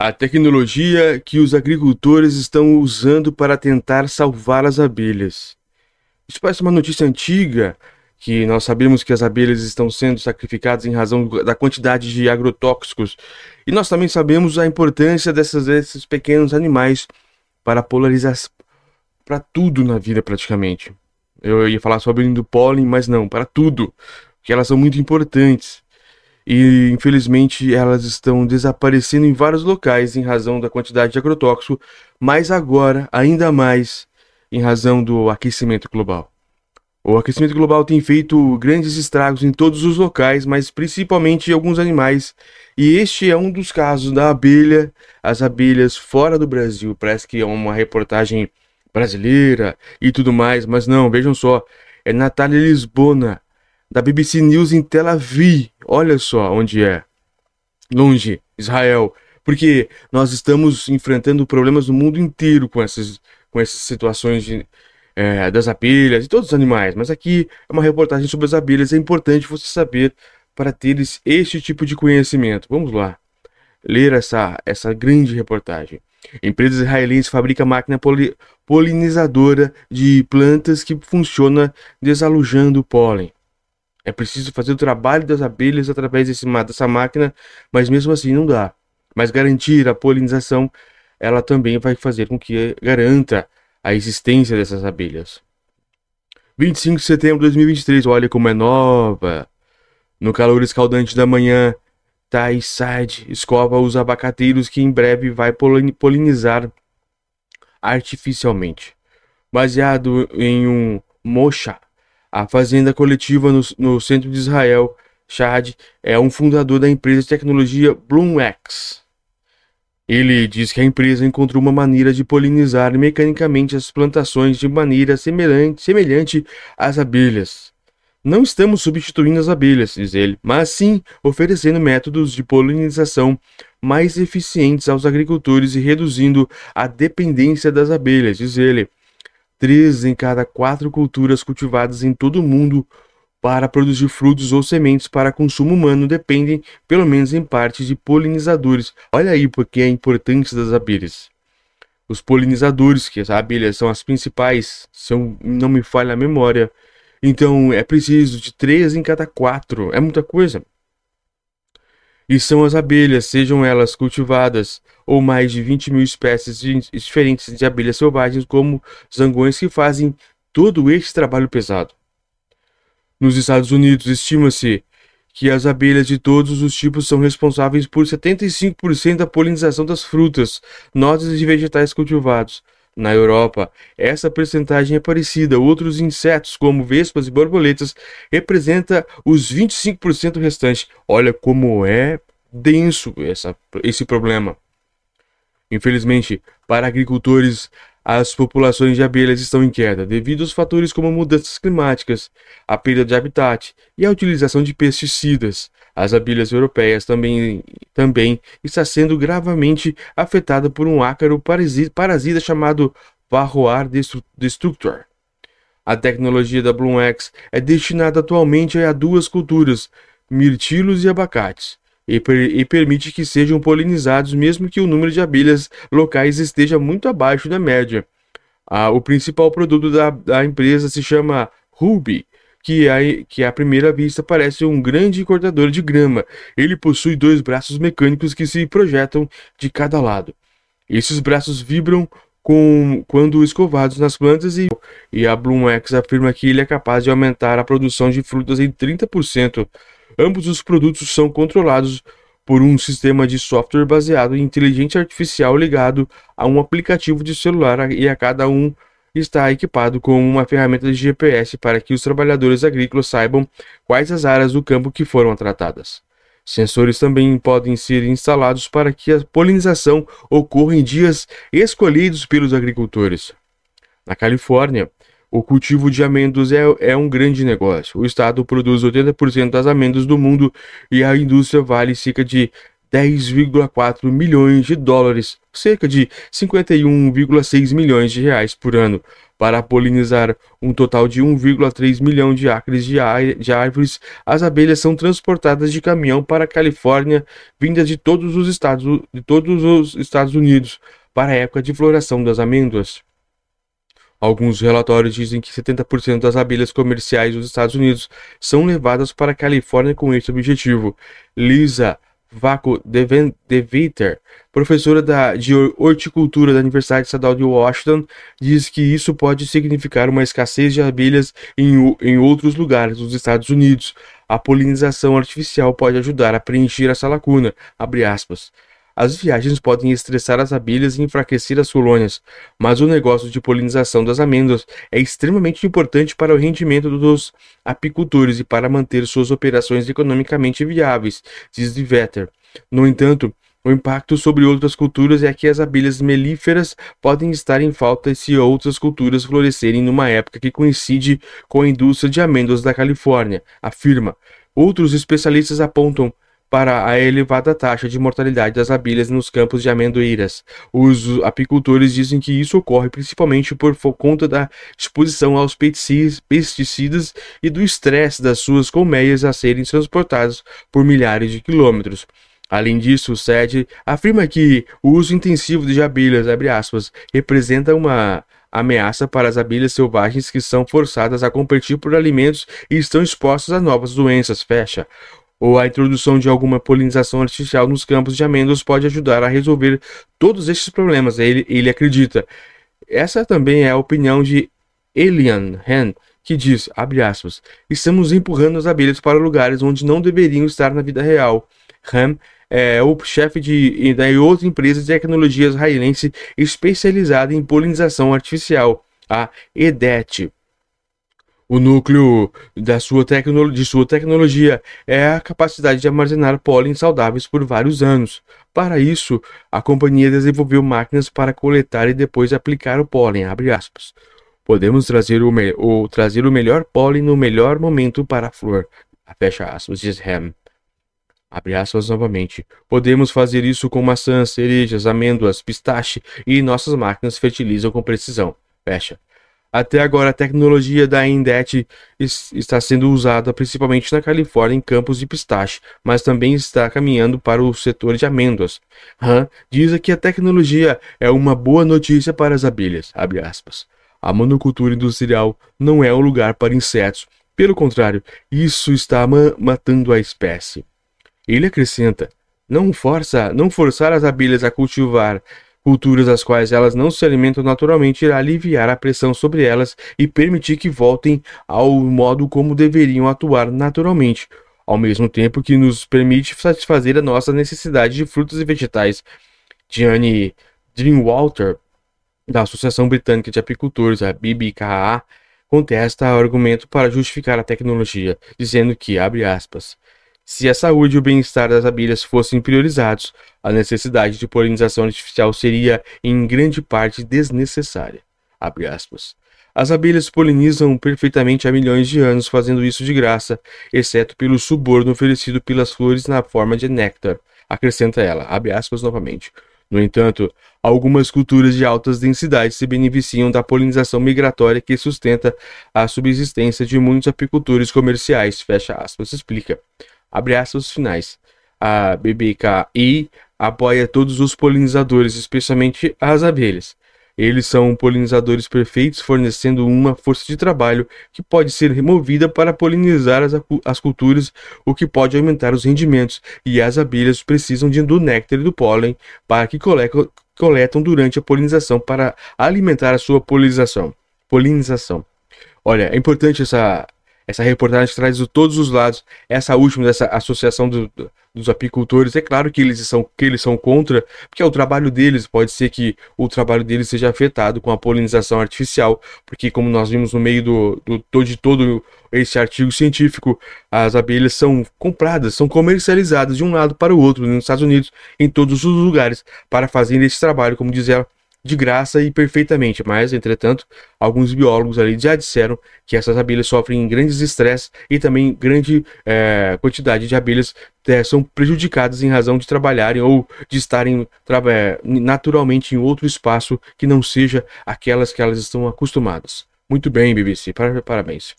a tecnologia que os agricultores estão usando para tentar salvar as abelhas. Isso parece uma notícia antiga, que nós sabemos que as abelhas estão sendo sacrificadas em razão da quantidade de agrotóxicos. E nós também sabemos a importância dessas, desses pequenos animais para polarizar para tudo na vida praticamente. Eu ia falar sobre o pólen, mas não, para tudo, porque elas são muito importantes e infelizmente elas estão desaparecendo em vários locais em razão da quantidade de agrotóxico, mas agora ainda mais em razão do aquecimento global. O aquecimento global tem feito grandes estragos em todos os locais, mas principalmente em alguns animais, e este é um dos casos da abelha, as abelhas fora do Brasil. Parece que é uma reportagem brasileira e tudo mais, mas não, vejam só, é Natália Lisbona, da BBC News em Tel Aviv. Olha só onde é. Longe, Israel. Porque nós estamos enfrentando problemas no mundo inteiro com essas, com essas situações de, é, das abelhas e todos os animais. Mas aqui é uma reportagem sobre as abelhas. É importante você saber para teres este tipo de conhecimento. Vamos lá. Ler essa, essa grande reportagem. Empresa israelense fabrica máquina poli polinizadora de plantas que funciona desalujando o pólen. É preciso fazer o trabalho das abelhas através desse, dessa máquina, mas mesmo assim não dá. Mas garantir a polinização, ela também vai fazer com que garanta a existência dessas abelhas. 25 de setembro de 2023, olha como é nova. No calor escaldante da manhã, Thais Side escova os abacateiros que em breve vai polinizar artificialmente. Baseado em um mocha a fazenda coletiva no, no centro de Israel, Shad, é um fundador da empresa de tecnologia BloomX. Ele diz que a empresa encontrou uma maneira de polinizar mecanicamente as plantações de maneira semelhante, semelhante às abelhas. Não estamos substituindo as abelhas, diz ele, mas sim oferecendo métodos de polinização mais eficientes aos agricultores e reduzindo a dependência das abelhas, diz ele. Três em cada quatro culturas cultivadas em todo o mundo para produzir frutos ou sementes para consumo humano dependem, pelo menos em parte, de polinizadores. Olha aí porque é a importância das abelhas. Os polinizadores, que as abelhas são as principais, são, não me falha a memória. Então é preciso de três em cada quatro. É muita coisa. E são as abelhas, sejam elas cultivadas ou mais de 20 mil espécies diferentes de abelhas selvagens, como zangões, que fazem todo este trabalho pesado. Nos Estados Unidos, estima-se que as abelhas de todos os tipos são responsáveis por 75% da polinização das frutas, nozes e vegetais cultivados. Na Europa, essa percentagem é parecida. Outros insetos, como vespas e borboletas, representa os 25% restantes. Olha como é denso essa, esse problema. Infelizmente, para agricultores, as populações de abelhas estão em queda devido aos fatores como mudanças climáticas, a perda de habitat e a utilização de pesticidas. As abelhas europeias também, também está sendo gravemente afetada por um ácaro parasita chamado Varroa destructor. A tecnologia da BloomX é destinada atualmente a duas culturas, mirtilos e abacates e, per e permite que sejam polinizados mesmo que o número de abelhas locais esteja muito abaixo da média. Ah, o principal produto da, da empresa se chama Ruby, que, é, que à primeira vista parece um grande cortador de grama. Ele possui dois braços mecânicos que se projetam de cada lado. Esses braços vibram com, quando escovados nas plantas e, e a BloomX afirma que ele é capaz de aumentar a produção de frutas em 30%. Ambos os produtos são controlados por um sistema de software baseado em inteligência artificial ligado a um aplicativo de celular e a cada um está equipado com uma ferramenta de GPS para que os trabalhadores agrícolas saibam quais as áreas do campo que foram tratadas. Sensores também podem ser instalados para que a polinização ocorra em dias escolhidos pelos agricultores. Na Califórnia, o cultivo de amêndoas é, é um grande negócio. O estado produz 80% das amêndoas do mundo e a indústria vale cerca de 10,4 milhões de dólares, cerca de 51,6 milhões de reais por ano, para polinizar um total de 1,3 milhão de acres de, de, árvores. As abelhas são transportadas de caminhão para a Califórnia, vindas de todos os estados, de todos os Estados Unidos, para a época de floração das amêndoas. Alguns relatórios dizem que 70% das abelhas comerciais dos Estados Unidos são levadas para a Califórnia com esse objetivo. Lisa Vaco DeViter, professora da, de horticultura da Universidade Estadual de Washington, diz que isso pode significar uma escassez de abelhas em, em outros lugares dos Estados Unidos. A polinização artificial pode ajudar a preencher essa lacuna. As viagens podem estressar as abelhas e enfraquecer as colônias, mas o negócio de polinização das amêndoas é extremamente importante para o rendimento dos apicultores e para manter suas operações economicamente viáveis, diz Vetter. No entanto, o impacto sobre outras culturas é que as abelhas melíferas podem estar em falta se outras culturas florescerem numa época que coincide com a indústria de amêndoas da Califórnia, afirma. Outros especialistas apontam para a elevada taxa de mortalidade das abelhas nos campos de amendoeiras. Os apicultores dizem que isso ocorre principalmente por conta da exposição aos pesticidas e do estresse das suas colmeias a serem transportadas por milhares de quilômetros. Além disso, o SED afirma que o uso intensivo de abelhas, aspas, representa uma ameaça para as abelhas selvagens que são forçadas a competir por alimentos e estão expostas a novas doenças, fecha ou a introdução de alguma polinização artificial nos campos de amêndoas pode ajudar a resolver todos estes problemas, ele, ele acredita. Essa também é a opinião de Elian Han, que diz, abre aspas, estamos empurrando as abelhas para lugares onde não deveriam estar na vida real. Han é o chefe de, de outra empresa de tecnologia israelense especializada em polinização artificial, a EDET. O núcleo da sua de sua tecnologia é a capacidade de armazenar pólen saudáveis por vários anos. Para isso, a companhia desenvolveu máquinas para coletar e depois aplicar o pólen. Podemos trazer o, o, trazer o melhor pólen no melhor momento para a flor. Fecha aspas, diz Ham. Abre aspas novamente. Podemos fazer isso com maçãs, cerejas, amêndoas, pistache e nossas máquinas fertilizam com precisão. Fecha. Até agora, a tecnologia da Indet está sendo usada principalmente na Califórnia em campos de pistache, mas também está caminhando para o setor de amêndoas. Han diz que a tecnologia é uma boa notícia para as abelhas. A monocultura industrial não é um lugar para insetos. Pelo contrário, isso está ma matando a espécie. Ele acrescenta: não força, não forçar as abelhas a cultivar culturas das quais elas não se alimentam naturalmente irá aliviar a pressão sobre elas e permitir que voltem ao modo como deveriam atuar naturalmente, ao mesmo tempo que nos permite satisfazer a nossa necessidade de frutas e vegetais. Gianni Dreamwalter, da Associação Britânica de Apicultores, a BBKA, contesta o argumento para justificar a tecnologia, dizendo que, abre aspas, se a saúde e o bem-estar das abelhas fossem priorizados, a necessidade de polinização artificial seria, em grande parte, desnecessária. As abelhas polinizam perfeitamente há milhões de anos, fazendo isso de graça, exceto pelo suborno oferecido pelas flores na forma de néctar. Acrescenta ela, abre aspas novamente. No entanto, algumas culturas de altas densidades se beneficiam da polinização migratória que sustenta a subsistência de muitos apicultores comerciais. Fecha aspas, explica abre aspas finais. A BBKI apoia todos os polinizadores, especialmente as abelhas. Eles são polinizadores perfeitos, fornecendo uma força de trabalho que pode ser removida para polinizar as, as culturas, o que pode aumentar os rendimentos, e as abelhas precisam de, do néctar e do pólen para que coletam, coletam durante a polinização para alimentar a sua polinização. polinização. Olha, é importante essa, essa reportagem traz de todos os lados. Essa última dessa associação do, do, dos apicultores, é claro que eles são que eles são contra, porque é o trabalho deles. Pode ser que o trabalho deles seja afetado com a polinização artificial, porque como nós vimos no meio do, do de todo esse artigo científico, as abelhas são compradas, são comercializadas de um lado para o outro nos Estados Unidos, em todos os lugares, para fazer esse trabalho, como diz ela, de graça e perfeitamente, mas, entretanto, alguns biólogos ali já disseram que essas abelhas sofrem grandes estresses e também grande é, quantidade de abelhas é, são prejudicadas em razão de trabalharem ou de estarem naturalmente em outro espaço que não seja aquelas que elas estão acostumadas. Muito bem, BBC, parabéns.